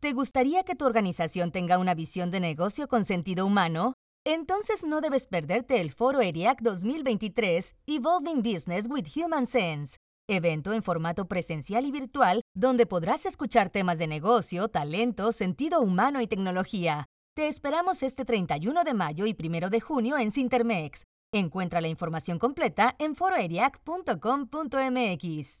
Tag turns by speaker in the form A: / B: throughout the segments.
A: ¿Te gustaría que tu organización tenga una visión de negocio con sentido humano? Entonces no debes perderte el Foro ERIAC 2023 Evolving Business with Human Sense, evento en formato presencial y virtual donde podrás escuchar temas de negocio, talento, sentido humano y tecnología. Te esperamos este 31 de mayo y 1 de junio en Sintermex. Encuentra la información completa en foroeriac.com.mx.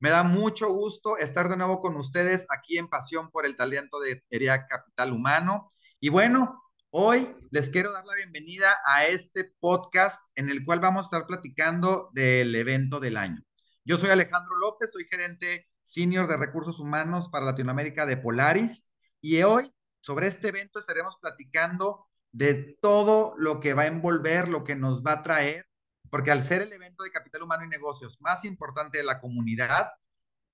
B: Me da mucho gusto estar de nuevo con ustedes aquí en Pasión por el Talento de ERIA Capital Humano. Y bueno, hoy les quiero dar la bienvenida a este podcast en el cual vamos a estar platicando del evento del año. Yo soy Alejandro López, soy gerente senior de recursos humanos para Latinoamérica de Polaris y hoy sobre este evento estaremos platicando de todo lo que va a envolver, lo que nos va a traer porque al ser el evento de capital humano y negocios más importante de la comunidad,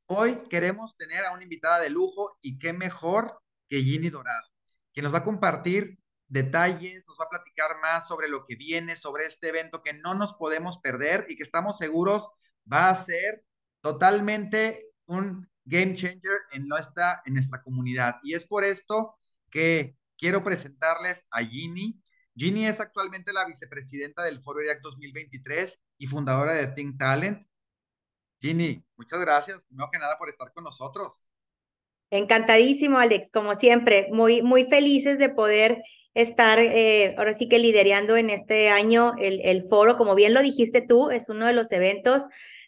B: hoy queremos tener a una invitada de lujo y qué mejor que Ginny Dorado, que nos va a compartir detalles, nos va a platicar más sobre lo que viene, sobre este evento que no nos podemos perder y que estamos seguros va a ser totalmente un game changer en nuestra, en nuestra comunidad. Y es por esto que quiero presentarles a Ginny. Ginny es actualmente la vicepresidenta del Foro IRAC 2023 y fundadora de Think Talent. Ginny, muchas gracias, primero que nada, por estar con nosotros.
C: Encantadísimo, Alex, como siempre, muy, muy felices de poder estar eh, ahora sí que liderando en este año el, el, foro. Como bien lo dijiste tú, es uno de los eventos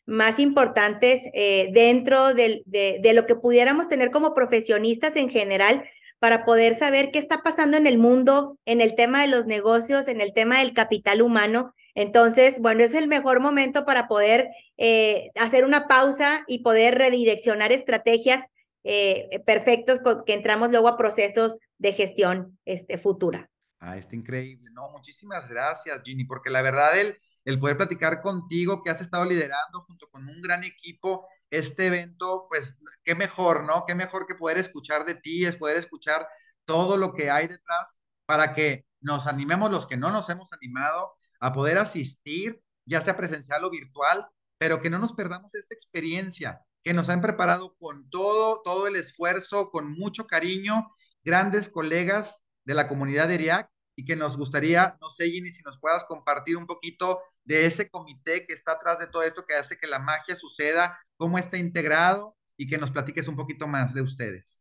C: más importantes eh, dentro de, de, lo que pudiéramos tener como profesionistas en general, para poder saber qué está pasando en el mundo, en el tema de los negocios, en el tema del capital humano. Entonces, bueno, es el mejor momento para poder eh, hacer una pausa y poder redireccionar estrategias eh, perfectos que entramos luego a procesos de gestión este, futura.
B: Ah, está increíble. No, muchísimas gracias, Ginny, porque la verdad el, el poder platicar contigo, que has estado liderando junto con un gran equipo este evento, pues qué mejor, ¿no? Qué mejor que poder escuchar de ti, es poder escuchar todo lo que hay detrás para que nos animemos los que no nos hemos animado a poder asistir, ya sea presencial o virtual, pero que no nos perdamos esta experiencia que nos han preparado con todo, todo el esfuerzo, con mucho cariño, grandes colegas de la comunidad de IRIAC y que nos gustaría, no sé, Ginny, si nos puedas compartir un poquito de ese comité que está atrás de todo esto, que hace que la magia suceda, cómo está integrado y que nos platiques un poquito más de ustedes.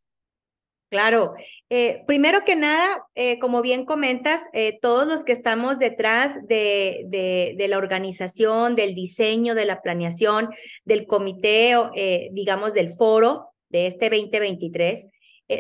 C: Claro, eh, primero que nada, eh, como bien comentas, eh, todos los que estamos detrás de, de, de, la organización, del diseño, de la planeación, del comité, digamos, del foro de este 2023,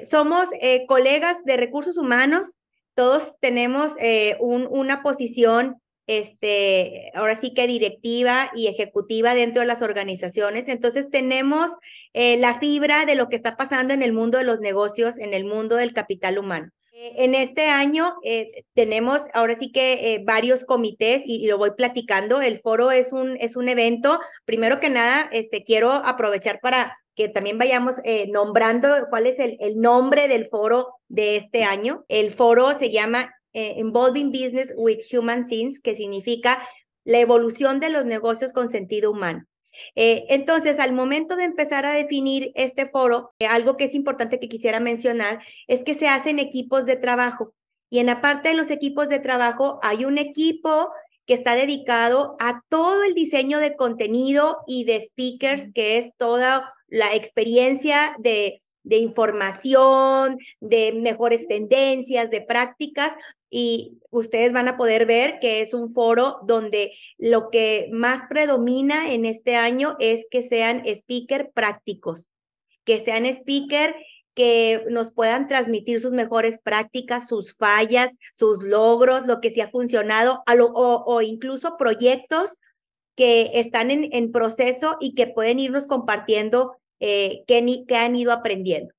C: somos colegas de recursos humanos, todos tenemos un, una posición este, ahora sí que directiva y ejecutiva dentro de las organizaciones. Entonces tenemos eh, la fibra de lo que está pasando en el mundo de los negocios, en el mundo del capital humano. Eh, en este año eh, tenemos ahora sí que varios comités y, lo voy platicando. El foro es un, es un evento. Primero que nada, este, quiero aprovechar para que también vayamos nombrando cuál es el, el nombre del foro de este año. El foro se llama eh, Involving Business with Human Sins, que significa la evolución de los negocios con sentido humano. Eh, entonces, al momento de empezar a definir este foro, eh, algo que es importante que quisiera mencionar es que se hacen equipos de trabajo. Y en la parte de los equipos de trabajo hay un equipo que está dedicado a todo el diseño de contenido y de speakers, que es toda la experiencia de, de información, de mejores tendencias, de prácticas, y ustedes van a poder ver que es un foro donde lo que más predomina en este año es que sean speaker prácticos, que sean speaker que nos puedan transmitir sus mejores prácticas, sus fallas, sus logros, lo que sí ha funcionado, o, incluso proyectos que están en, en proceso y que pueden irnos compartiendo eh, que, han ido aprendiendo.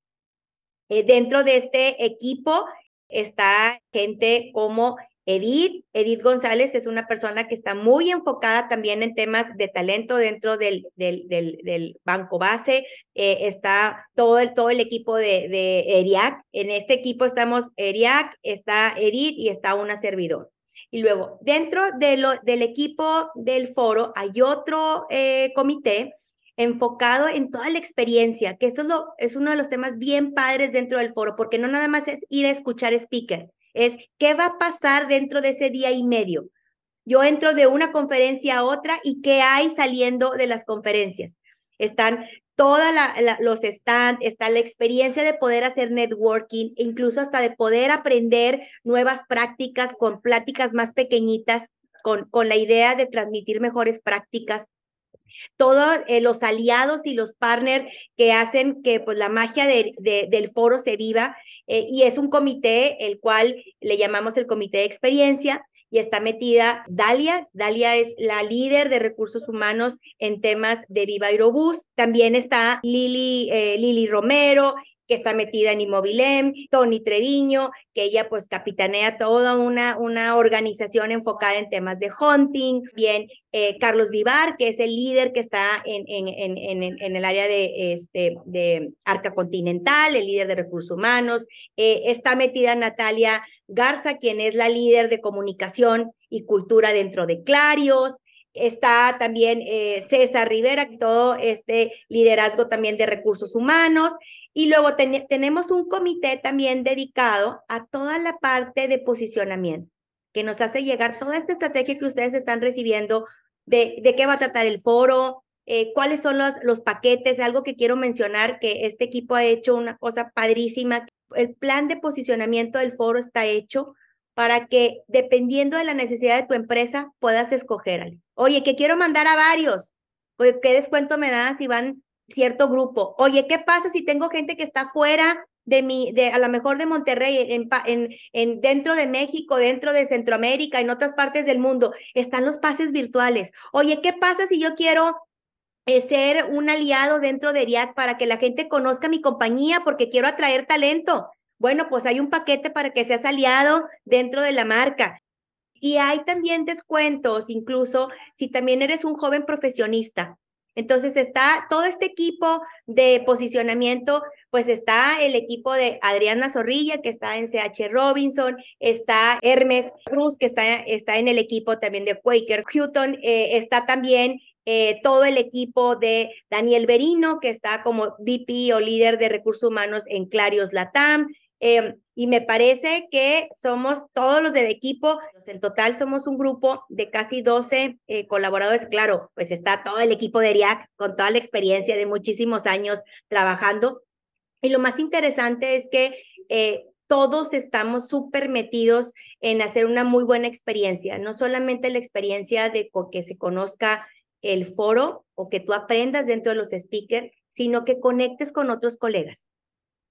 C: Eh, dentro de este equipo está gente como Edith. Edith González es una persona que está muy enfocada también en temas de talento dentro del, del, del, banco base. Eh, está todo el, todo el equipo de, de ERIAC. En este equipo estamos ERIAC, está Edith y está una servidor. Y luego, dentro de del equipo del foro hay otro eh, comité enfocado en toda la experiencia, que eso es, uno de los temas bien padres dentro del foro, porque no nada más es ir a escuchar speaker, es qué va a pasar dentro de ese día y medio. Yo entro de una conferencia a otra y qué hay saliendo de las conferencias. Están todos los stands, está la experiencia de poder hacer networking, incluso hasta de poder aprender nuevas prácticas con pláticas más pequeñitas, con la idea de transmitir mejores prácticas todos eh, los aliados y los partners que hacen que pues la magia de, del foro se viva eh, y es un comité el cual le llamamos el comité de experiencia y está metida Dalia. Dalia es la líder de recursos humanos en temas de Viva Aerobús. También está Lili, eh, Lili Romero que está metida en Inmobilem, Tony Treviño, que ella pues capitanea toda una, una organización enfocada en temas de hunting, bien eh, Carlos Vivar, que es el líder que está en, en, en, en, el área de, este, de Arca Continental, el líder de recursos humanos, eh, está metida Natalia Garza, quien es la líder de comunicación y cultura dentro de Clarios, está también eh, César Rivera, todo este liderazgo también de recursos humanos. Y luego tenemos un comité también dedicado a toda la parte de posicionamiento, que nos hace llegar toda esta estrategia que ustedes están recibiendo, de, de qué va a tratar el foro, eh, cuáles son los, los paquetes, algo que quiero mencionar, que este equipo ha hecho una cosa padrísima. El plan de posicionamiento del foro está hecho para que dependiendo de la necesidad de tu empresa puedas escoger. Oye, que quiero mandar a varios. Oye, ¿qué descuento me das si van cierto grupo? Oye, ¿qué pasa si tengo gente que está fuera de mi, de a lo mejor de Monterrey, en, en, en, dentro de México, dentro de Centroamérica, en otras partes del mundo? Están los pases virtuales. Oye, ¿qué pasa si yo quiero eh, ser un aliado dentro de ERIAC para que la gente conozca mi compañía porque quiero atraer talento? Bueno, pues hay un paquete para que seas aliado dentro de la marca. Y hay también descuentos, incluso si también eres un joven profesionista. Entonces está todo este equipo de posicionamiento, pues está el equipo de Adriana Zorrilla, que está en CH Robinson, está Hermes Cruz, que está, está en el equipo también de Quaker Hutton, eh, está también eh, todo el equipo de Daniel Berino, que está como VP o líder de recursos humanos en Clarios Latam, Em, y me parece que somos todos los del equipo, en total somos un grupo de casi 12 eh, colaboradores. Claro, pues está todo el equipo de ERIAC con toda la experiencia de muchísimos años trabajando. Y lo más interesante es que eh, todos estamos súper metidos en hacer una muy buena experiencia, no solamente la experiencia de que se conozca el foro o que tú aprendas dentro de los speakers, sino que conectes con otros colegas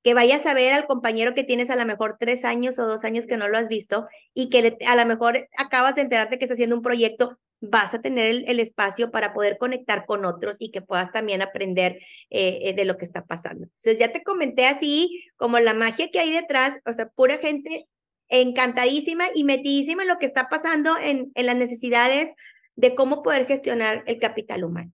C: que vayas a ver al compañero que tienes a lo mejor tres años o dos años que no lo has visto y que a lo mejor acabas de enterarte que está haciendo un proyecto, vas a tener el, espacio para poder conectar con otros y que puedas también aprender eh, eh, de lo que está pasando. Entonces, ya te comenté así como la magia que hay detrás, o sea, pura gente encantadísima y metidísima en lo que está pasando en, en las necesidades de cómo poder gestionar el capital humano.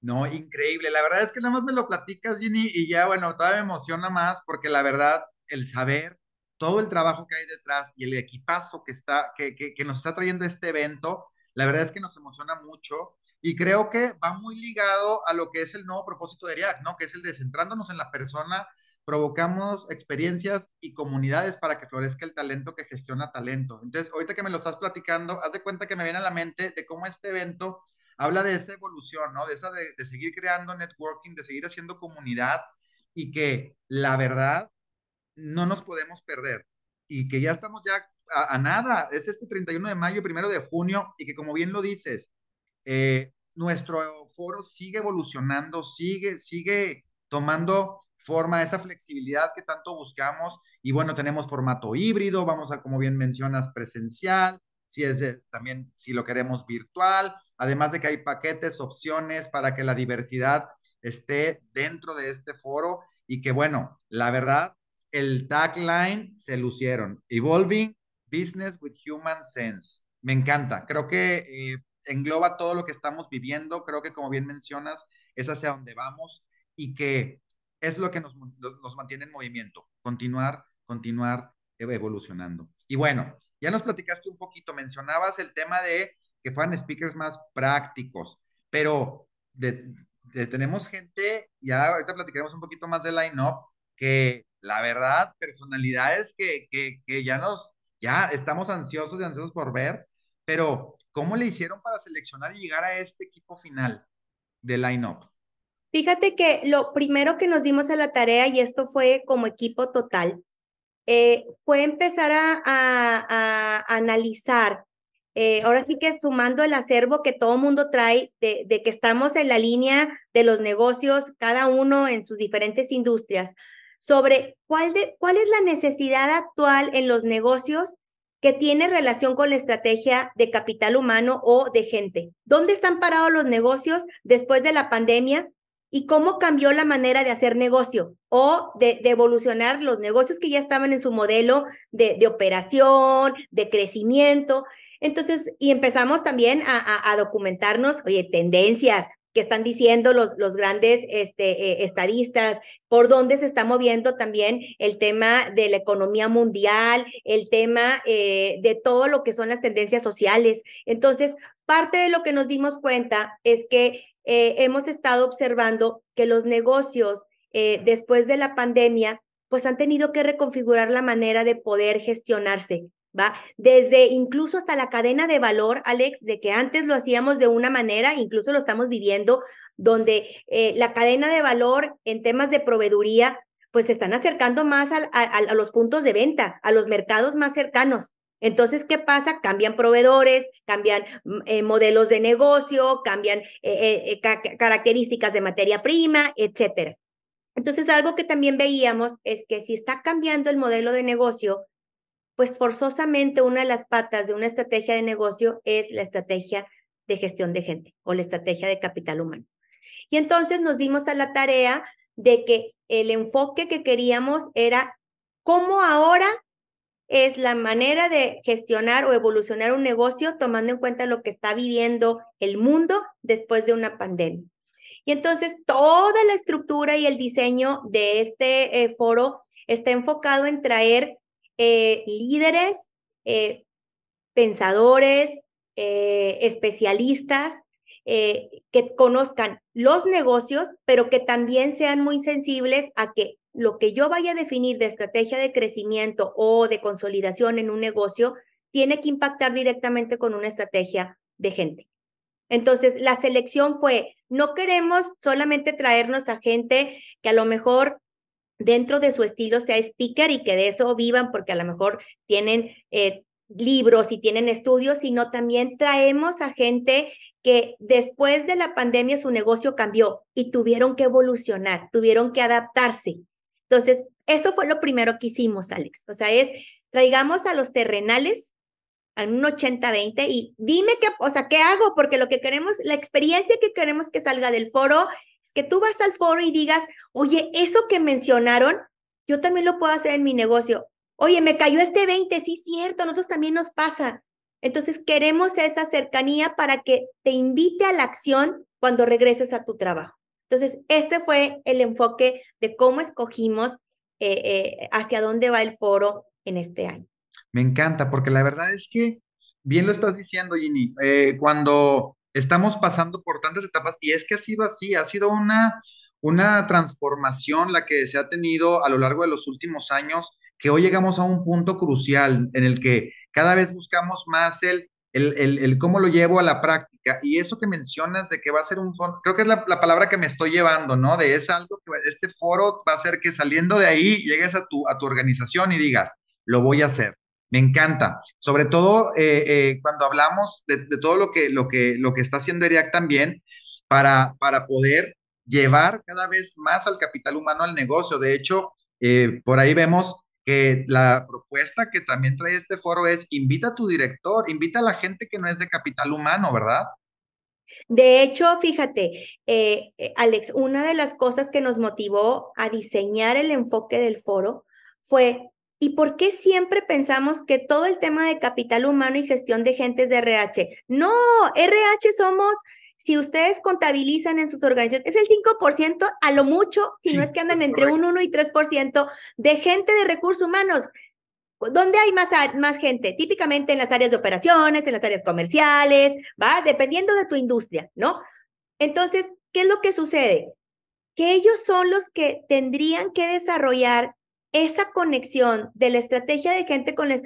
B: No, increíble. La verdad es que nada más me lo platicas, Ginny, y ya, bueno, todavía me emociona más porque la verdad, el saber todo el trabajo que hay detrás y el equipazo que, está, que, que, nos está trayendo este evento, la verdad es que nos emociona mucho y creo que va muy ligado a lo que es el nuevo propósito de ERIAC, ¿no? Que es el de centrándonos en la persona, provocamos experiencias y comunidades para que florezca el talento que gestiona talento. Entonces, ahorita que me lo estás platicando, haz de cuenta que me viene a la mente de cómo este evento habla de esa evolución, ¿no? De esa de, seguir creando networking, de seguir haciendo comunidad y que la verdad no nos podemos perder y que ya estamos ya a, nada, es este 31 de mayo, primero de junio y que como bien lo dices, eh, nuestro foro sigue evolucionando, sigue, sigue tomando forma, esa flexibilidad que tanto buscamos. Y bueno, tenemos formato híbrido, vamos a, como bien mencionas, presencial, si es también, si lo queremos virtual, además de que hay paquetes, opciones para que la diversidad esté dentro de este foro y que bueno, la verdad, el tagline se lucieron. Evolving Business with Human Sense. Me encanta. Creo que eh, engloba todo lo que estamos viviendo. Creo que como bien mencionas, es hacia donde vamos y que es lo que nos, nos mantiene en movimiento. Continuar, continuar evolucionando. Y bueno, ya nos platicaste un poquito, mencionabas el tema de que fueran speakers más prácticos, pero de, tenemos gente, ya ahorita platicaremos un poquito más del line-up, que la verdad, personalidades que, que, que ya nos, ya estamos ansiosos y ansiosos por ver, pero ¿cómo le hicieron para seleccionar y llegar a este equipo final de line-up?
C: Fíjate que lo primero que nos dimos a la tarea, y esto fue como equipo total, eh, fue empezar a, a, analizar, eh, ahora sí que sumando el acervo que todo mundo trae de, de, que estamos en la línea de los negocios, cada uno en sus diferentes industrias, sobre cuál, de, cuál es la necesidad actual en los negocios que tiene relación con la estrategia de capital humano o de gente. ¿Dónde están parados los negocios después de la pandemia? y cómo cambió la manera de hacer negocio o de, evolucionar los negocios que ya estaban en su modelo de, de operación, de crecimiento. Entonces, y empezamos también a, documentarnos, oye, tendencias que están diciendo los, los grandes este, eh, estadistas, por dónde se está moviendo también el tema de la economía mundial, el tema eh, de todo lo que son las tendencias sociales. Entonces, parte de lo que nos dimos cuenta es que eh, hemos estado observando que los negocios después de la pandemia, pues han tenido que reconfigurar la manera de poder gestionarse, Desde incluso hasta la cadena de valor, Alex, de que antes lo hacíamos de una manera, incluso lo estamos viviendo, donde eh, la cadena de valor en temas de proveeduría, pues se están acercando más a los puntos de venta, a los mercados más cercanos. Entonces, ¿qué pasa? Cambian proveedores, cambian mm, eh, modelos de negocio, cambian eh, características de materia prima, etcétera. Entonces, algo que también veíamos es que si está cambiando el modelo de negocio, pues forzosamente una de las patas de una estrategia de negocio es la estrategia de gestión de gente o la estrategia de capital humano. Y entonces nos dimos a la tarea de que el enfoque que queríamos era cómo ahora es la manera de gestionar o evolucionar un negocio tomando en cuenta lo que está viviendo el mundo después de una pandemia. Y entonces toda la estructura y el diseño de este eh, foro está enfocado en traer eh, líderes, eh, pensadores, especialistas que conozcan los negocios, pero que también sean muy sensibles a que lo que yo vaya a definir de estrategia de crecimiento o de consolidación en un negocio tiene que impactar directamente con una estrategia de gente. Entonces, la selección fue, no queremos solamente traernos a gente que a lo mejor dentro de su estilo sea speaker y que de eso vivan porque a lo mejor tienen eh, libros y tienen estudios, sino también traemos a gente que después de la pandemia su negocio cambió y tuvieron que evolucionar, tuvieron que adaptarse. Entonces, eso fue lo primero que hicimos, Alex. O sea, es traigamos a los terrenales a un 80-20 y dime qué, o sea, qué hago, porque lo que queremos, la experiencia que queremos que salga del foro que tú vas al foro y digas, oye, eso que mencionaron, yo también lo puedo hacer en mi negocio. Oye, me cayó este 20, sí, cierto, a nosotros también nos pasa. Entonces, queremos esa cercanía para que te invite a la acción cuando regreses a tu trabajo. Entonces, este fue el enfoque de cómo escogimos eh, eh, hacia dónde va el foro en este año.
B: Me encanta, porque la verdad es que, bien lo estás diciendo, Ginny, eh, cuando estamos pasando por tantas etapas, y es que ha sido así, ha sido una, una transformación la que se ha tenido a lo largo de los últimos años, que hoy llegamos a un punto crucial en el que cada vez buscamos más el el, cómo lo llevo a la práctica. Y eso que mencionas de que va a ser un foro, creo que es la, palabra que me estoy llevando, ¿no? De es algo que este foro va a ser que saliendo de ahí llegues a tu, a tu organización y digas, lo voy a hacer. Me encanta. Sobre todo eh, eh, cuando hablamos de, todo lo que, lo, que, lo que está haciendo ERIAC también para, para poder llevar cada vez más al capital humano al negocio. De hecho, eh, por ahí vemos que la propuesta que también trae este foro es invita a tu director, invita a la gente que no es de capital humano, ¿verdad?
C: De hecho, fíjate, Alex, una de las cosas que nos motivó a diseñar el enfoque del foro fue, ¿y por qué siempre pensamos que todo el tema de capital humano y gestión de gente es de RH? No, RH somos si ustedes contabilizan en sus organizaciones, es el 5% a lo mucho, si no es que andan entre un 1 y 3% de gente de recursos humanos. ¿Dónde hay más, más gente? Típicamente en las áreas de operaciones, en las áreas comerciales, ¿va? Dependiendo de tu industria, ¿no? Entonces, ¿qué es lo que sucede? Que ellos son los que tendrían que desarrollar esa conexión de la estrategia de gente con la,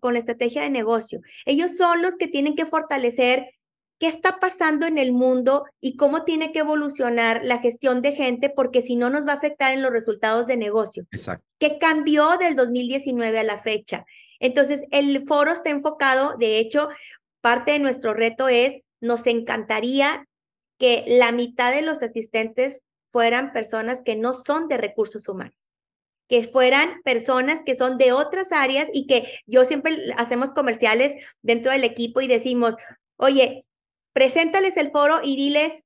C: con la estrategia de negocio. Ellos son los que tienen que fortalecer qué está pasando en el mundo y cómo tiene que evolucionar la gestión de gente, porque si no nos va a afectar en los resultados de negocio.
B: Exacto.
C: ¿Qué cambió del 2019 a la fecha? Entonces, el foro está enfocado, de hecho, parte de nuestro reto es, nos encantaría que la mitad de los asistentes fueran personas que no son de recursos humanos que fueran personas que son de otras áreas y que yo siempre hacemos comerciales dentro del equipo y decimos, oye, preséntales el foro y diles,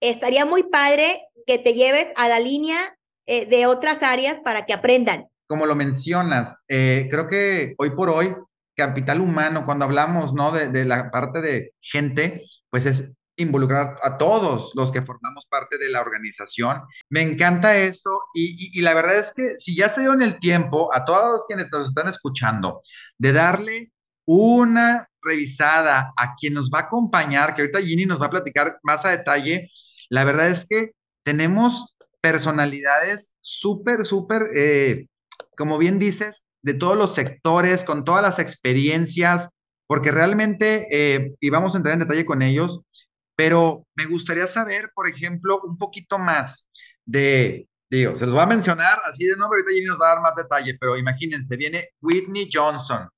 C: estaría muy padre que te lleves a la línea eh, de otras áreas para que aprendan.
B: Como lo mencionas, eh, creo que hoy por hoy, capital humano, cuando hablamos ¿no? de, la parte de gente, pues es involucrar a todos los que formamos parte de la organización. Me encanta eso y, la verdad es que si ya se dio en el tiempo a todos quienes nos están escuchando de darle una revisada a quien nos va a acompañar, que ahorita Ginny nos va a platicar más a detalle, la verdad es que tenemos personalidades súper, súper, eh, como bien dices, de todos los sectores, con todas las experiencias, porque realmente, eh, y vamos a entrar en detalle con ellos, pero me gustaría saber, por ejemplo, un poquito más de, se los va a mencionar así de nombre, ahorita Ginny nos va a dar más detalle, pero imagínense, viene Whitney Johnson,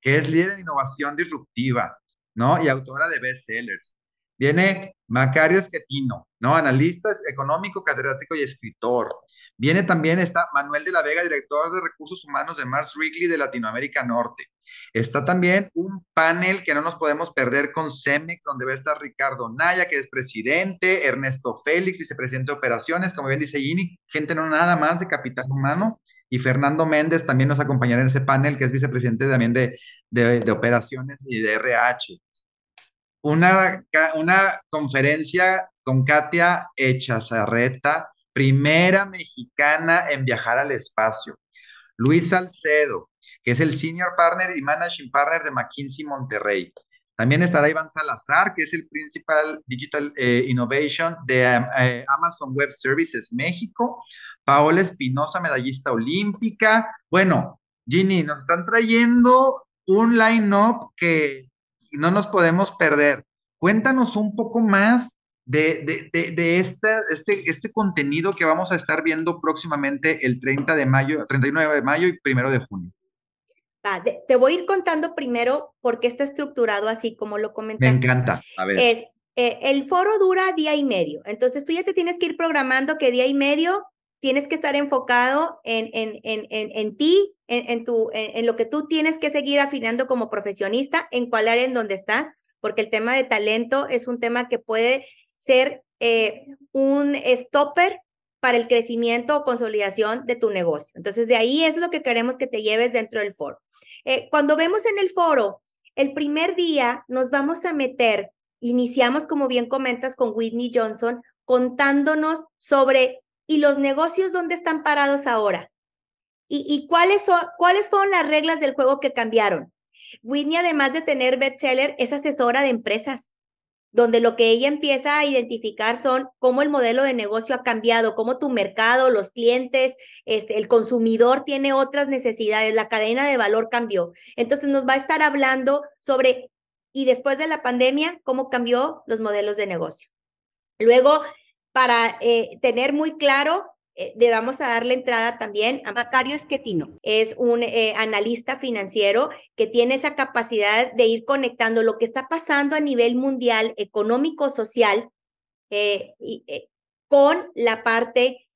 B: que es líder en innovación disruptiva, ¿no? Y autora de bestsellers. Viene Macario Esquetino, ¿no? Analista económico, catedrático y escritor. Viene también está Manuel de la Vega, director de recursos humanos de Mars Wrigley de Latinoamérica Norte. Está también un panel que no nos podemos perder con Cemex, donde va a estar Ricardo Naya, que es presidente, Ernesto Félix, vicepresidente de operaciones, como bien dice Gini, gente no nada más de capital humano, y Fernando Méndez también nos acompañará en ese panel, que es vicepresidente también de, de, operaciones y de RH. Una, una conferencia con Katia Echazarreta, primera mexicana en viajar al espacio. Luis Salcedo, que es el Senior Partner y Managing Partner de McKinsey Monterrey. También estará Iván Salazar, que es el Principal Digital eh, Innovation de eh, Amazon Web Services México. Paola Espinosa, medallista olímpica. Bueno, Ginny, nos están trayendo un line-up que no nos podemos perder. Cuéntanos un poco más de, de, este, este contenido que vamos a estar viendo próximamente el 30 de mayo, 39 de mayo y 1 de junio.
C: Te voy a ir contando primero por qué está estructurado así como lo comentaste.
B: Me encanta. A ver.
C: Es, eh, el foro dura día y medio, entonces tú ya te tienes que ir programando que día y medio tienes que estar enfocado en, en, en, en ti, en, tu, en, lo que tú tienes que seguir afinando como profesionista, en cuál área en donde estás, porque el tema de talento es un tema que puede ser eh, un stopper para el crecimiento o consolidación de tu negocio. Entonces, de ahí es lo que queremos que te lleves dentro del foro. Eh, cuando vemos en el foro, el primer día nos vamos a meter, iniciamos, como bien comentas, con Whitney Johnson, contándonos sobre ¿Y los negocios dónde están parados ahora? ¿Y, cuáles, son, cuáles fueron las reglas del juego que cambiaron? Whitney, además de tener bestseller, es asesora de empresas, donde lo que ella empieza a identificar son cómo el modelo de negocio ha cambiado, cómo tu mercado, los clientes, este, el consumidor tiene otras necesidades, la cadena de valor cambió. Entonces nos va a estar hablando sobre, y después de la pandemia, cómo cambió los modelos de negocio. Luego para eh, tener muy claro, eh, le vamos a dar la entrada también a Macario Esquetino. Es un eh, analista financiero que tiene esa capacidad de ir conectando lo que está pasando a nivel mundial, económico, social, con la parte,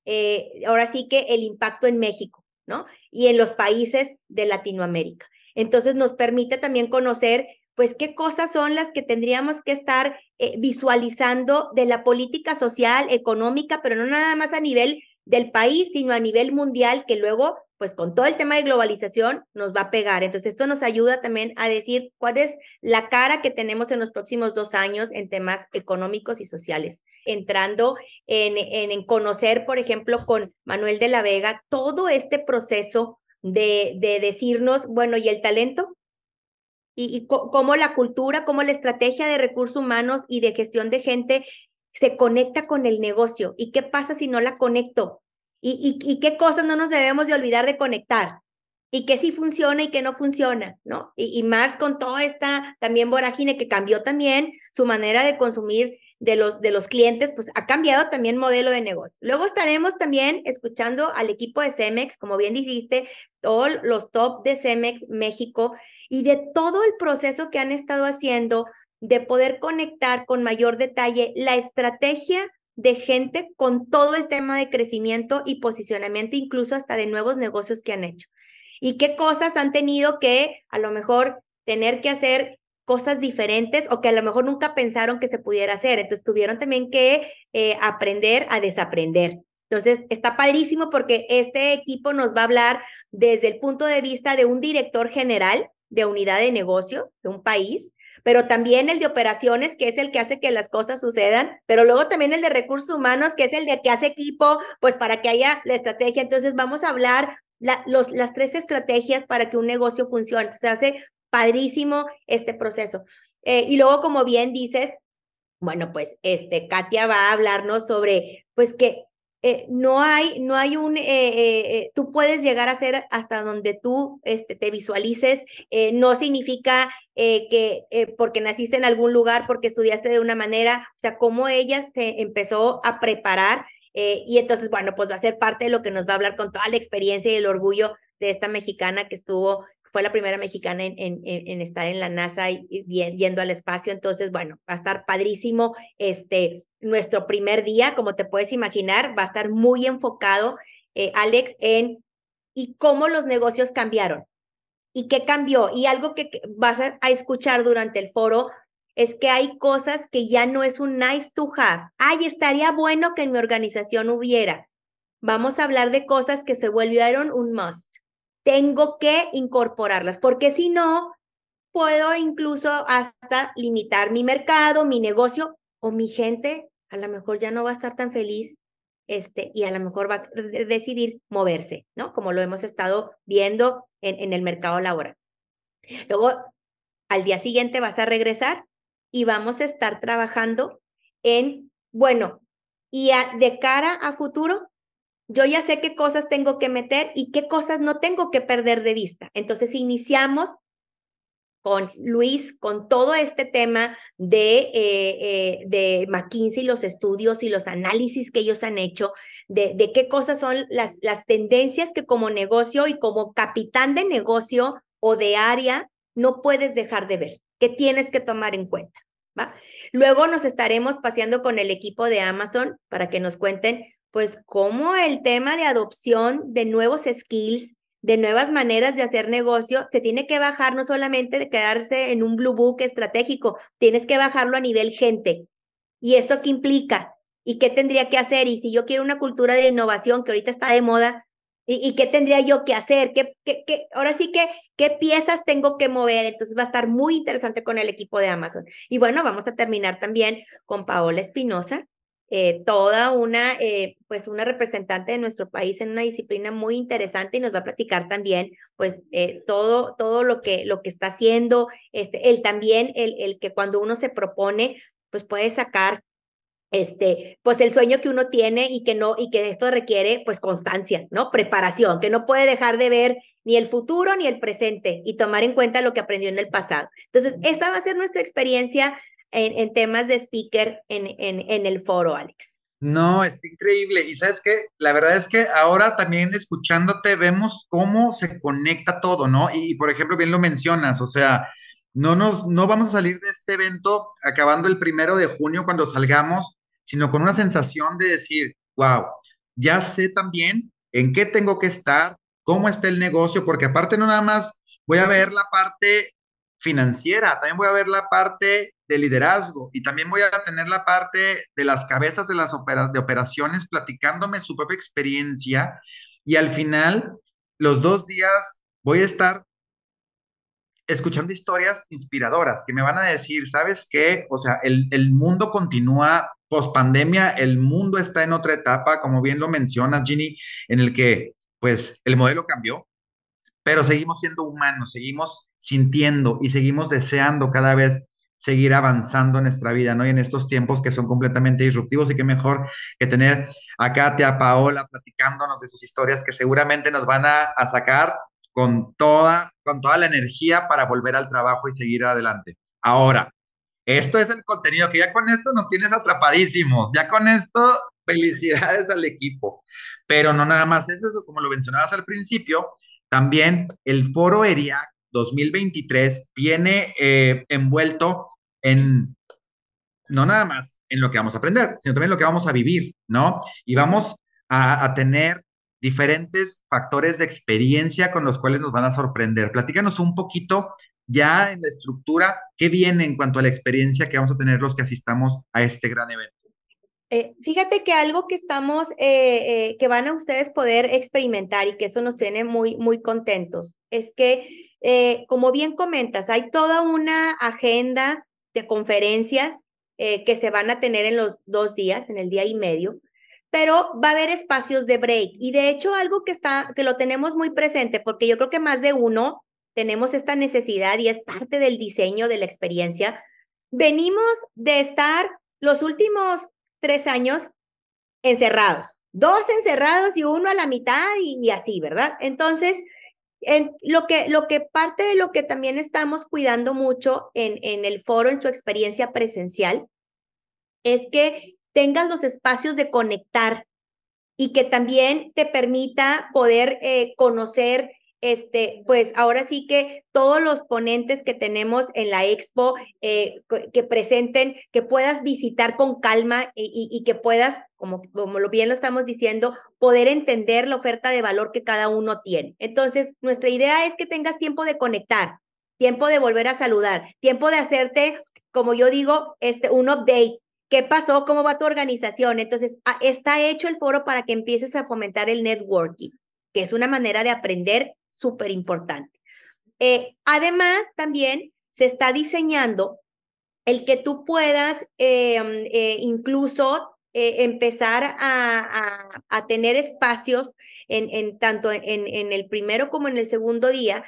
C: ahora sí que el impacto en México, ¿no? Y en los países de Latinoamérica. Entonces nos permite también conocer pues qué cosas son las que tendríamos que estar eh, visualizando de la política social, económica, pero no nada más a nivel del país, sino a nivel mundial, que luego, pues con todo el tema de globalización, nos va a pegar. Entonces, esto nos ayuda también a decir cuál es la cara que tenemos en los próximos dos años en temas económicos y sociales, entrando en, en, conocer, por ejemplo, con Manuel de la Vega, todo este proceso de, de decirnos, bueno, ¿y el talento? Y, y cómo la cultura, cómo la estrategia de recursos humanos y de gestión de gente se conecta con el negocio. ¿Y qué pasa si no la conecto? ¿Y, y, qué cosas no nos debemos de olvidar de conectar? Y qué sí funciona y qué no funciona, ¿no? Y, y Mars con toda esta también vorágine que cambió también su manera de consumir de los, de los clientes, pues ha cambiado también modelo de negocio. Luego estaremos también escuchando al equipo de Cemex, como bien dijiste, todos los top de Cemex México y de todo el proceso que han estado haciendo de poder conectar con mayor detalle la estrategia de gente con todo el tema de crecimiento y posicionamiento, incluso hasta de nuevos negocios que han hecho. Y qué cosas han tenido que a lo mejor tener que hacer cosas diferentes o que a lo mejor nunca pensaron que se pudiera hacer. Entonces tuvieron también que eh, aprender a desaprender. Entonces está padrísimo porque este equipo nos va a hablar desde el punto de vista de un director general de unidad de negocio de un país, pero también el de operaciones, que es el que hace que las cosas sucedan, pero luego también el de recursos humanos, que es el de que hace equipo, pues para que haya la estrategia. Entonces vamos a hablar las tres estrategias para que un negocio funcione. Se hace padrísimo este proceso. Eh, y luego, como bien dices, bueno, pues este, Katia va a hablarnos sobre, pues que eh, no hay, no hay un, eh, tú puedes llegar a ser hasta donde tú este, te visualices, no significa que porque naciste en algún lugar, porque estudiaste de una manera, o sea, cómo ella se empezó a preparar. y entonces, bueno, pues va a ser parte de lo que nos va a hablar con toda la experiencia y el orgullo de esta mexicana que estuvo fue la primera mexicana en, estar en la NASA y, yendo al espacio. Entonces, bueno, va a estar padrísimo este, nuestro primer día, como te puedes imaginar, va a estar muy enfocado, eh, Alex, en y cómo los negocios cambiaron y qué cambió. Y algo que vas a, a escuchar durante el foro es que hay cosas que ya no es un nice to have. Ay, estaría bueno que en mi organización hubiera. Vamos a hablar de cosas que se volvieron un must tengo que incorporarlas, porque si no, puedo incluso hasta limitar mi mercado, mi negocio o mi gente, a lo mejor ya no va a estar tan feliz este, y a lo mejor va a decidir moverse, ¿no? Como lo hemos estado viendo en, en el mercado laboral. Luego, al día siguiente vas a regresar y vamos a estar trabajando en, bueno, y de cara a futuro, yo ya sé qué cosas tengo que meter y qué cosas no tengo que perder de vista. Entonces iniciamos con Luis, con todo este tema de, eh, eh, de McKinsey, los estudios y los análisis que ellos han hecho, de, de qué cosas son las, las tendencias que como negocio y como capitán de negocio o de área no puedes dejar de ver, que tienes que tomar en cuenta. Luego nos estaremos paseando con el equipo de Amazon para que nos cuenten pues cómo el tema de adopción de nuevos skills, de nuevas maneras de hacer negocio, se tiene que bajar no solamente de quedarse en un blue book estratégico, tienes que bajarlo a nivel gente. ¿Y esto qué implica? ¿Y qué tendría que hacer? Y si yo quiero una cultura de innovación que ahorita está de moda, ¿y, qué tendría yo que hacer? ¿Qué, qué, qué, ahora sí que, ¿qué piezas tengo que mover? Entonces va a estar muy interesante con el equipo de Amazon. Y bueno, vamos a terminar también con Paola Espinosa, eh, toda una, eh, pues una representante de nuestro país en una disciplina muy interesante y nos va a platicar también, pues, eh, todo, todo lo que, lo que está haciendo, este, el también, el, el que cuando uno se propone, pues puede sacar este, pues el sueño que uno tiene y que no, y que esto requiere pues constancia, ¿no? Preparación, que no puede dejar de ver ni el futuro ni el presente y tomar en cuenta lo que aprendió en el pasado. Entonces, esa va a ser nuestra experiencia en, temas de speaker en, en, en el foro, Alex.
B: No, está increíble. Y sabes qué, la verdad es que ahora también escuchándote vemos cómo se conecta todo, ¿no? Y, por ejemplo, bien lo mencionas, o sea, no nos, no vamos a salir de este evento acabando el primero de junio cuando salgamos, sino con una sensación de decir, wow, ya sé también en qué tengo que estar, cómo está el negocio, porque aparte no nada más voy a ver la parte financiera, también voy a ver la parte de liderazgo y también voy a tener la parte de las cabezas de las de operaciones platicándome su propia experiencia y al final, los dos días voy a estar escuchando historias inspiradoras que me van a decir, ¿sabes qué? O sea, el, el mundo continúa post pandemia, el mundo está en otra etapa, como bien lo mencionas, Ginny, en el que pues el modelo cambió, pero seguimos siendo humanos, seguimos sintiendo y seguimos deseando cada vez seguir avanzando en nuestra vida, ¿no? Y en estos tiempos que son completamente disruptivos y qué mejor que tener a Katia, Paola platicándonos de sus historias que seguramente nos van a, a sacar con toda, con toda la energía para volver al trabajo y seguir adelante. Ahora, esto es el contenido que ya con esto nos tienes atrapadísimos, ya con esto felicidades al equipo. Pero no nada más eso, como lo mencionabas al principio, también el foro ERIAC 2023 viene eh, envuelto en no nada más en lo que vamos a aprender, sino también lo que vamos a vivir, ¿no? Y vamos a, a tener diferentes factores de experiencia con los cuales nos van a sorprender. Platícanos un poquito ya en la estructura, qué viene en cuanto a la experiencia que vamos a tener los que asistamos a este gran evento.
C: Eh, fíjate que algo que estamos, eh, eh, que van a ustedes poder experimentar y que eso nos tiene muy, muy contentos, es que, como bien comentas, hay toda una agenda de conferencias que se van a tener en los dos días, en el día y medio, pero va a haber espacios de break. Y de hecho, algo que está, que lo tenemos muy presente, porque yo creo que más de uno tenemos esta necesidad y es parte del diseño de la experiencia. Venimos de estar los últimos tres años encerrados, dos encerrados y uno a la mitad y, así, ¿verdad? Entonces, en lo, que, lo que parte de lo que también estamos cuidando mucho en, en el foro, en su experiencia presencial, es que tengas los espacios de conectar y que también te permita poder eh, conocer este, pues ahora sí que todos los ponentes que tenemos en la expo eh, que presenten, que puedas visitar con calma y, que puedas, como, como bien lo estamos diciendo, poder entender la oferta de valor que cada uno tiene. Entonces, nuestra idea es que tengas tiempo de conectar, tiempo de volver a saludar, tiempo de hacerte, como yo digo, este, un update. ¿Qué pasó? ¿Cómo va tu organización? Entonces, ah, está hecho el foro para que empieces a fomentar el networking, es una manera de aprender súper importante. Eh, además, también se está diseñando el que tú puedas em, eh, incluso eh, empezar a, a, tener espacios en, en tanto en, en, el primero como en el segundo día,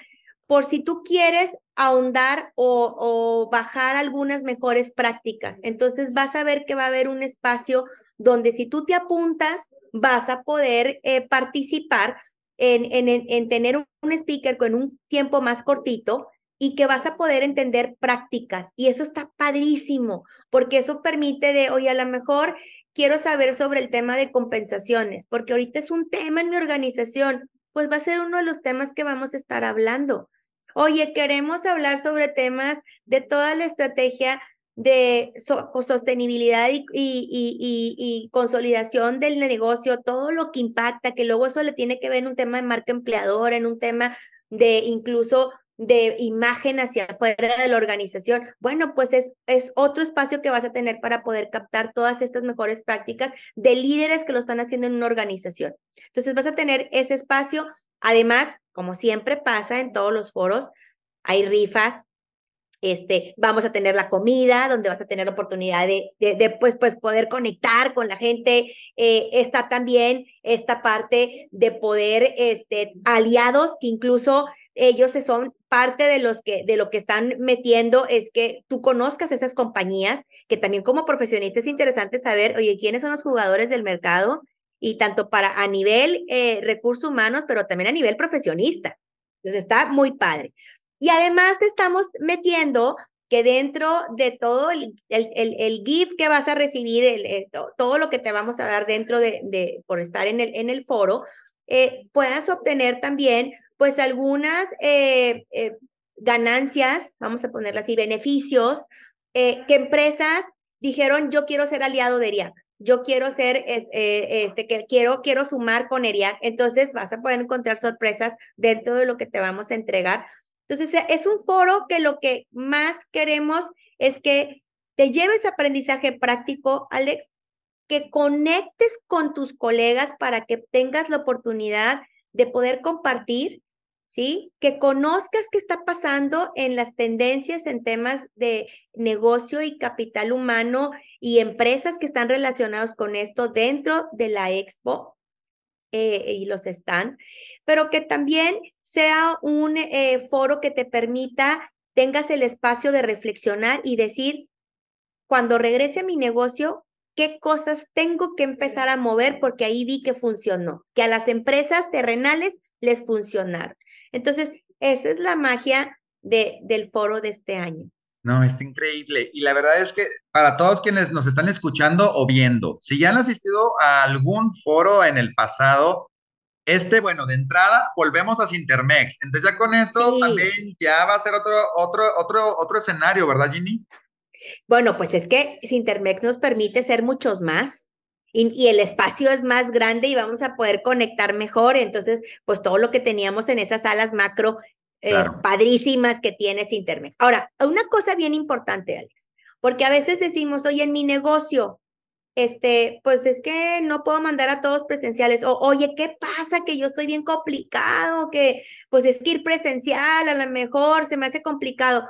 C: por si tú quieres ahondar o, bajar algunas mejores prácticas. Entonces vas a ver que va a haber un espacio donde si tú te apuntas, vas a poder participar en, en, tener un speaker con un tiempo más cortito y que vas a poder entender prácticas. Y eso está padrísimo, porque eso permite de, oye, a lo mejor quiero saber sobre el tema de compensaciones, porque ahorita es un tema en mi organización, pues va a ser uno de los temas que vamos a estar hablando. Oye, queremos hablar sobre temas de toda la estrategia de sostenibilidad y, y, y, consolidación del negocio, todo lo que impacta, que luego eso le tiene que ver en un tema de marca empleadora, en un tema de incluso de imagen hacia afuera de la organización. Bueno, pues es, es otro espacio que vas a tener para poder captar todas estas mejores prácticas de líderes que lo están haciendo en una organización. Entonces vas a tener ese espacio. Además, como siempre pasa en todos los foros, hay rifas, este, vamos a tener la comida, donde vas a tener la oportunidad de, de, pues, pues, poder conectar con la gente. Eh, está también esta parte de poder, este, aliados, que incluso ellos son parte de los que, de lo que están metiendo, es que tú conozcas esas compañías, que también como profesionista es interesante saber, oye, quiénes son los jugadores del mercado, y tanto para a nivel eh, recursos humanos, pero también a nivel profesionista. Entonces está muy padre. Y además te estamos metiendo que dentro de todo el, el, el, gift que vas a recibir, el, todo lo que te vamos a dar dentro de, de por estar en el, en el foro, eh, puedas obtener también pues algunas eh, eh, ganancias, vamos a ponerlas así, beneficios, que empresas dijeron, yo quiero ser aliado de ERIAC, yo quiero ser, este, que quiero, quiero sumar con ERIAC, entonces vas a poder encontrar sorpresas dentro de lo que te vamos a entregar Entonces, es un foro que lo que más queremos es que te lleves aprendizaje práctico, Alex, que conectes con tus colegas para que tengas la oportunidad de poder compartir, ¿sí? Que conozcas qué está pasando en las tendencias en temas de negocio y capital humano y empresas que están relacionados con esto dentro de la expo. Eh, y los están, pero que también sea un eh, foro que te permita, tengas el espacio de reflexionar y decir, cuando regrese a mi negocio, qué cosas tengo que empezar a mover porque ahí vi que funcionó, que a las empresas terrenales les funcionaron. Entonces, esa es la magia de, del foro de este año.
B: No, está increíble. Y la verdad es que para todos quienes nos están escuchando o viendo, si ya han asistido a algún foro en el pasado, este, bueno, de entrada, volvemos a Sintermex. Entonces ya con eso también ya va a ser otro, otro, otro, otro escenario, ¿verdad, Ginny?
C: Bueno, pues es que Sintermex nos permite ser muchos más. Y, el espacio es más grande y vamos a poder conectar mejor. Entonces, pues todo lo que teníamos en esas salas macro eh, padrísimas que tiene Sintermex. Ahora, una cosa bien importante, Alex, porque a veces decimos, oye, en mi negocio, este, pues es que no puedo mandar a todos presenciales. O, oye, ¿qué pasa? Que yo estoy bien complicado, que pues es que ir presencial a lo mejor se me hace complicado.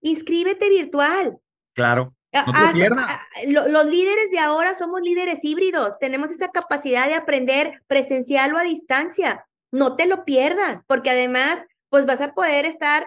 C: Inscríbete virtual.
B: Claro. No te
C: los líderes de ahora somos líderes híbridos, tenemos esa capacidad de aprender presencial o a distancia. No te lo pierdas, porque además, pues vas a poder estar,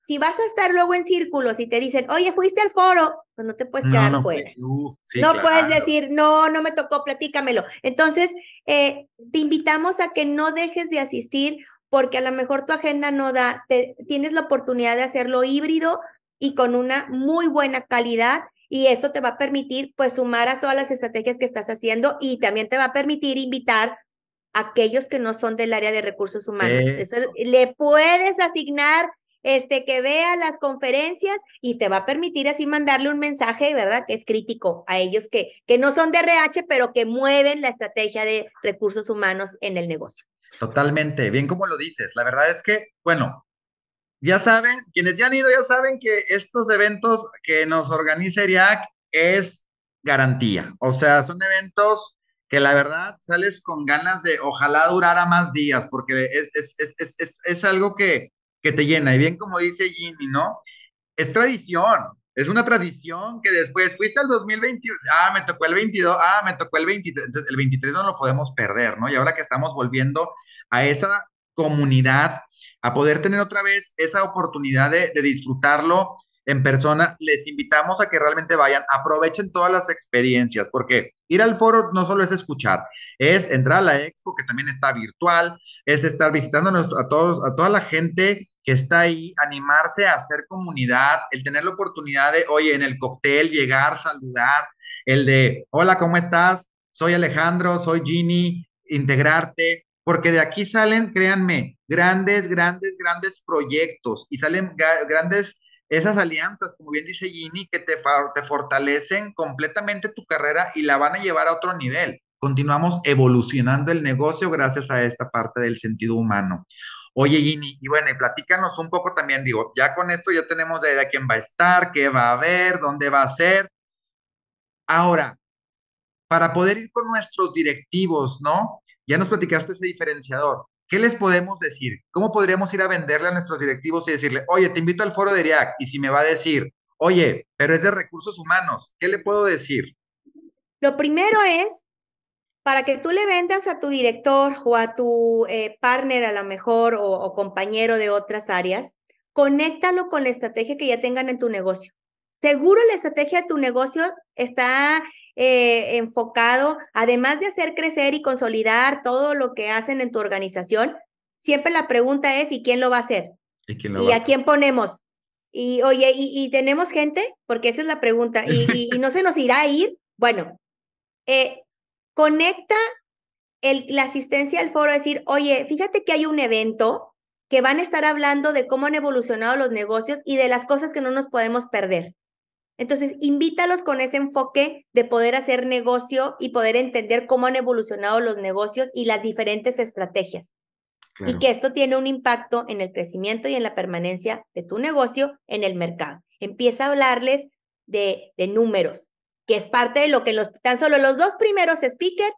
C: si vas a estar luego en círculos y te dicen, oye, fuiste al foro, pues no te puedes quedar fuera. Uh, no puedes decir, no, no me tocó, platícamelo. Entonces, eh, te invitamos a que no dejes de asistir porque a lo mejor tu agenda no da, tienes la oportunidad de hacerlo híbrido, y con una muy buena calidad y esto te va a permitir pues sumar a todas las estrategias que estás haciendo y también te va a permitir invitar aquellos que no son del área de recursos humanos. le puedes asignar este que vea las conferencias y te va a permitir así mandarle un mensaje, ¿verdad? Que es crítico a ellos que, que no son de RH, pero que mueven la estrategia de recursos humanos en el negocio.
B: Totalmente, bien como lo dices. La verdad es que, bueno, ya saben, quienes ya han ido ya saben que estos eventos que nos organiza ERIAC es garantía. O sea, son eventos que la verdad sales con ganas de ojalá durara más días, porque es, es, es, es algo que, que, te llena. Y bien como dice Jimmy, ¿no? Es tradición, es una tradición que después fuiste al 2021, ah, me tocó el 22, ah, me tocó el 23, entonces el 23 no lo podemos perder, ¿no? Y ahora que estamos volviendo a esa comunidad, a poder tener otra vez esa oportunidad de, disfrutarlo en persona, les invitamos a que realmente vayan, aprovechen todas las experiencias, porque ir al foro no solo es escuchar, es entrar a la expo, que también está virtual, es estar visitando a, todos, a toda la gente que está ahí, animarse a hacer comunidad, el tener la oportunidad de, oye, en el cóctel, llegar, saludar, el de, hola, ¿cómo estás? Soy Alejandro, soy Ginny, integrarte, porque de aquí salen, créanme, grandes, grandes, grandes proyectos y salen grandes esas alianzas, como bien dice Ginny, que te, te fortalecen completamente tu carrera y la van a llevar a otro nivel. Continuamos evolucionando el negocio gracias a esta parte del sentido humano. Oye, Ginny, y bueno, y platícanos un poco también, digo, ya con esto ya tenemos de idea quién va a estar, qué va a haber, dónde va a ser. Ahora, para poder ir con nuestros directivos, ¿no? Ya nos platicaste ese diferenciador. ¿Qué les podemos decir? ¿Cómo podríamos ir a venderle a nuestros directivos y decirle, oye, te invito al foro de IRIAC? Y si me va a decir, oye, pero es de recursos humanos, ¿qué le puedo decir?
C: Lo primero es, para que tú le vendas a tu director o a tu eh, partner a lo mejor o, o compañero de otras áreas, conéctalo con la estrategia que ya tengan en tu negocio. Seguro la estrategia de tu negocio está eh, enfocado, además de hacer crecer y consolidar todo lo que hacen en tu organización, siempre la pregunta es, ¿y quién lo va a hacer? ¿Y, a, quién ponemos? Y oye, ¿y, tenemos gente? Porque esa es la pregunta. ¿Y, no se nos irá a ir? Bueno, eh, conecta el, la asistencia al foro, decir, oye, fíjate que hay un evento que van a estar hablando de cómo han evolucionado los negocios y de las cosas que no nos podemos perder. Entonces, invítalos con ese enfoque de poder hacer negocio y poder entender cómo han evolucionado los negocios y las diferentes estrategias. y que esto tiene un impacto en el crecimiento y en la permanencia de tu negocio en el mercado. Empieza a hablarles de, de números, que es parte de lo que los, tan solo los dos primeros speakers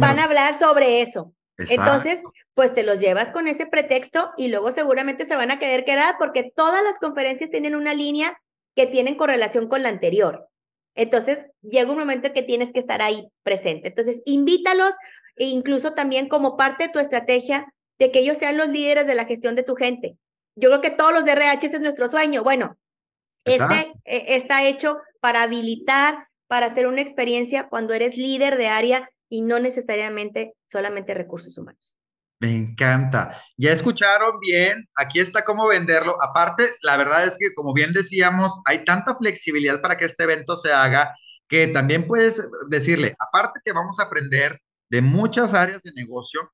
C: van a hablar sobre eso. Entonces, pues te los llevas con ese pretexto y luego seguramente se van a querer quedar porque todas las conferencias tienen una línea que tienen correlación con la anterior. Entonces, llega un momento que tienes que estar ahí presente. Entonces, invítalos e incluso también como parte de tu estrategia de que ellos sean los líderes de la gestión de tu gente. Yo creo que todos los de RH ese es nuestro sueño. Bueno, este eh, está hecho para habilitar, para hacer una experiencia cuando eres líder de área y no necesariamente solamente recursos humanos.
B: Me encanta. Ya escucharon bien, aquí está cómo venderlo. Aparte, la verdad es que, como bien decíamos, hay tanta flexibilidad para que este evento se haga que también puedes decirle, aparte que vamos a aprender de muchas áreas de negocio,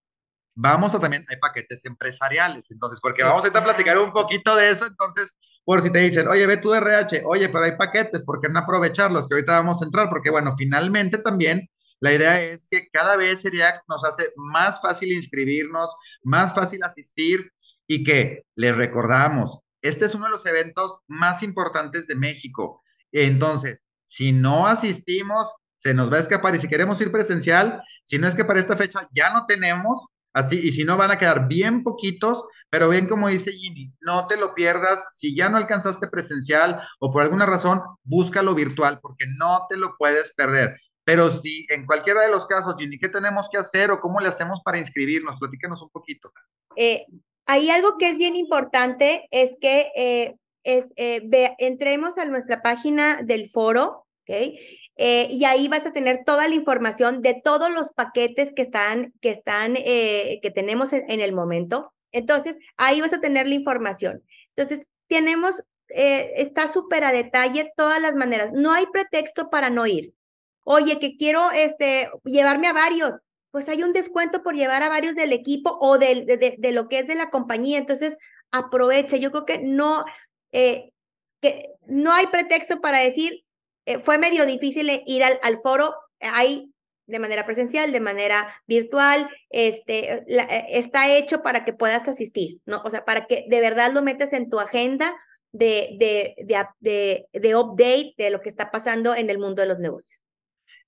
B: vamos a también, hay paquetes empresariales, entonces, porque vamos a, a platicar un poquito de eso, entonces, por si te dicen, oye, ve tu RH, oye, pero hay paquetes, ¿por qué no aprovecharlos? Que ahorita vamos a entrar, porque bueno, finalmente también la idea es que cada vez sería, nos hace más fácil inscribirnos, más fácil asistir y que les recordamos, este es uno de los eventos más importantes de México. Entonces, si no asistimos, se nos va a escapar y si queremos ir presencial, si no es que para esta fecha ya no tenemos, así, y si no van a quedar bien poquitos, pero bien como dice Ginny, no te lo pierdas, si ya no alcanzaste presencial o por alguna razón, búscalo virtual porque no te lo puedes perder. Pero si en cualquiera de los casos, Ginny, ¿qué tenemos que hacer o cómo le hacemos para inscribirnos? Platícanos un poquito.
C: Eh, hay algo que es bien importante, es que eh, es, eh, entremos a nuestra página del foro, ¿ok? y ahí vas a tener toda la información de todos los paquetes que están, que están, que tenemos en, en, el momento. Entonces, ahí vas a tener la información. Entonces, tenemos, está súper a detalle todas las maneras. No hay pretexto para no ir. Oye, que quiero este, llevarme a varios. Pues hay un descuento por llevar a varios del equipo o de, lo que es de la compañía. Entonces, aprovecha. Yo creo que no, eh, que no hay pretexto para decir, eh, fue medio difícil ir al, foro. Hay de manera presencial, de manera virtual, este, eh, está hecho para que puedas asistir, ¿no? O sea, para que de verdad lo metas en tu agenda de, update de lo que está pasando en el mundo de los negocios.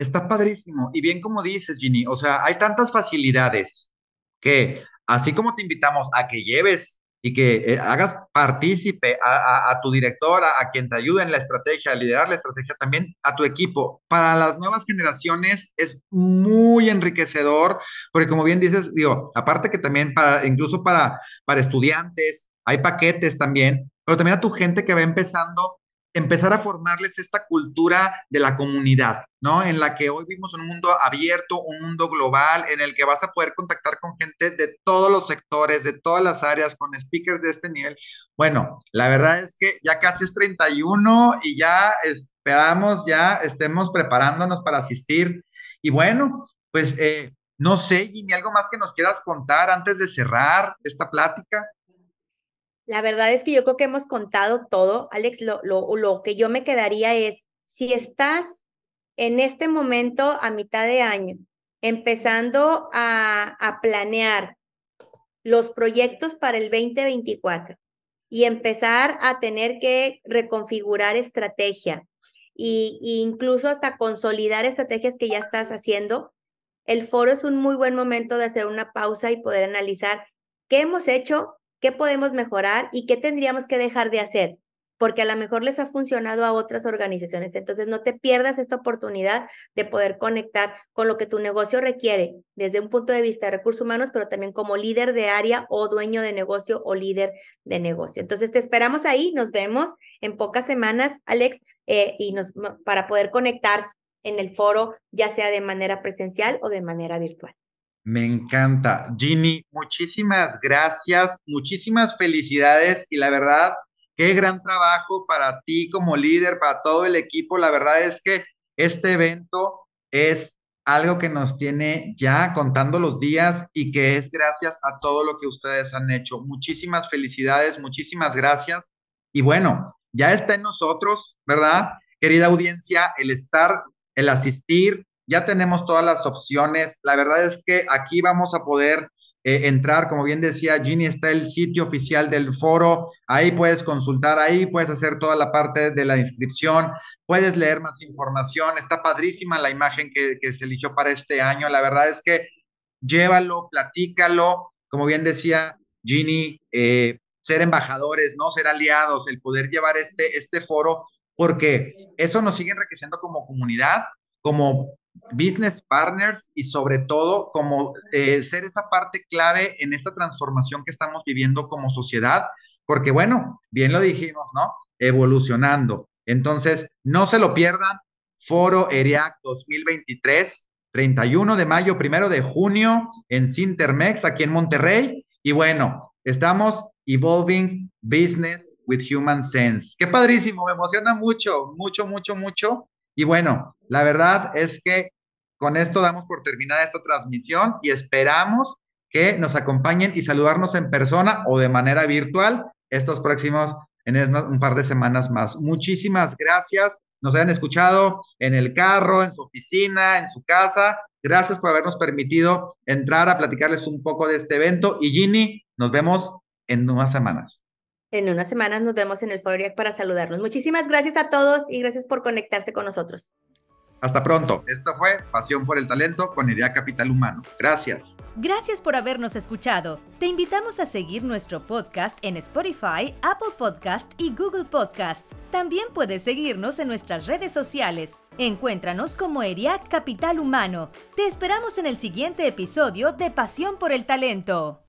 B: Está padrísimo. Y bien como dices, Ginny, o sea, hay tantas facilidades que así como te invitamos a que lleves y que eh, hagas partícipe a, tu directora, a quien te ayude en la estrategia, a liderar la estrategia, también a tu equipo. Para las nuevas generaciones es muy enriquecedor, porque como bien dices, digo, aparte que también para, incluso para, para estudiantes, hay paquetes también, pero también a tu gente que va empezando empezar a formarles esta cultura de la comunidad, ¿no? En la que hoy vivimos un mundo abierto, un mundo global, en el que vas a poder contactar con gente de todos los sectores, de todas las áreas, con speakers de este nivel. Bueno, la verdad es que ya casi es 31 y ya esperamos, ya estemos preparándonos para asistir. Y bueno, pues eh, no sé, Jimmy, algo más que nos quieras contar antes de cerrar esta plática.
C: La verdad es que yo creo que hemos contado todo. Alex, lo, lo, lo que yo me quedaría es, si estás en este momento a mitad de año, empezando a, a planear los proyectos para el 2024 y empezar a tener que reconfigurar estrategia e incluso hasta consolidar estrategias que ya estás haciendo, el foro es un muy buen momento de hacer una pausa y poder analizar qué hemos hecho, qué podemos mejorar y qué tendríamos que dejar de hacer, porque a lo mejor les ha funcionado a otras organizaciones. Entonces, no te pierdas esta oportunidad de poder conectar con lo que tu negocio requiere desde un punto de vista de recursos humanos, pero también como líder de área o dueño de negocio o líder de negocio. Entonces, te esperamos ahí, nos vemos en pocas semanas, Alex, eh, y nos, para poder conectar en el foro, ya sea de manera presencial o de manera virtual.
B: Me encanta. Ginny, muchísimas gracias, muchísimas felicidades y la verdad, qué gran trabajo para ti como líder, para todo el equipo. La verdad es que este evento es algo que nos tiene ya contando los días y que es gracias a todo lo que ustedes han hecho. Muchísimas felicidades, muchísimas gracias. Y bueno, ya está en nosotros, ¿verdad? Querida audiencia, el estar, el asistir, ya tenemos todas las opciones. La verdad es que aquí vamos a poder eh, entrar, como bien decía Ginny, está el sitio oficial del foro, ahí puedes consultar, ahí puedes hacer toda la parte de la inscripción, puedes leer más información, está padrísima la imagen que, se eligió para este año, la verdad es que llévalo, platícalo, como bien decía Ginny, eh, ser embajadores, ¿no? Ser aliados, el poder llevar este, este foro, porque eso nos sigue enriqueciendo como comunidad, como business partners y sobre todo como eh, ser esta parte clave en esta transformación que estamos viviendo como sociedad, porque bueno, bien lo dijimos, ¿no? Evolucionando. Entonces, no se lo pierdan, Foro ERIAC 2023, 31 de mayo, primero de junio en Cintermex, aquí en Monterrey. Y bueno, estamos Evolving Business with Human Sense. Qué padrísimo, me emociona mucho, mucho, mucho, mucho. Y bueno, la verdad es que con esto damos por terminada esta transmisión y esperamos que nos acompañen y saludarnos en persona o de manera virtual estos próximos, en un par de semanas más. Muchísimas gracias. Nos hayan escuchado en el carro, en su oficina, en su casa. Gracias por habernos permitido entrar a platicarles un poco de este evento. Y Ginny, nos vemos en unas semanas.
C: En unas semanas nos vemos en el Foro para saludarnos. Muchísimas gracias a todos y gracias por conectarse con nosotros.
B: Hasta pronto. Esto fue Pasión por el Talento con Idea Capital Humano. Gracias.
A: Gracias por habernos escuchado. Te invitamos a seguir nuestro podcast en Spotify, Apple Podcast y Google Podcast. También puedes seguirnos en nuestras redes sociales. Encuéntranos como ERIAC Capital Humano. Te esperamos en el siguiente episodio de Pasión por el Talento.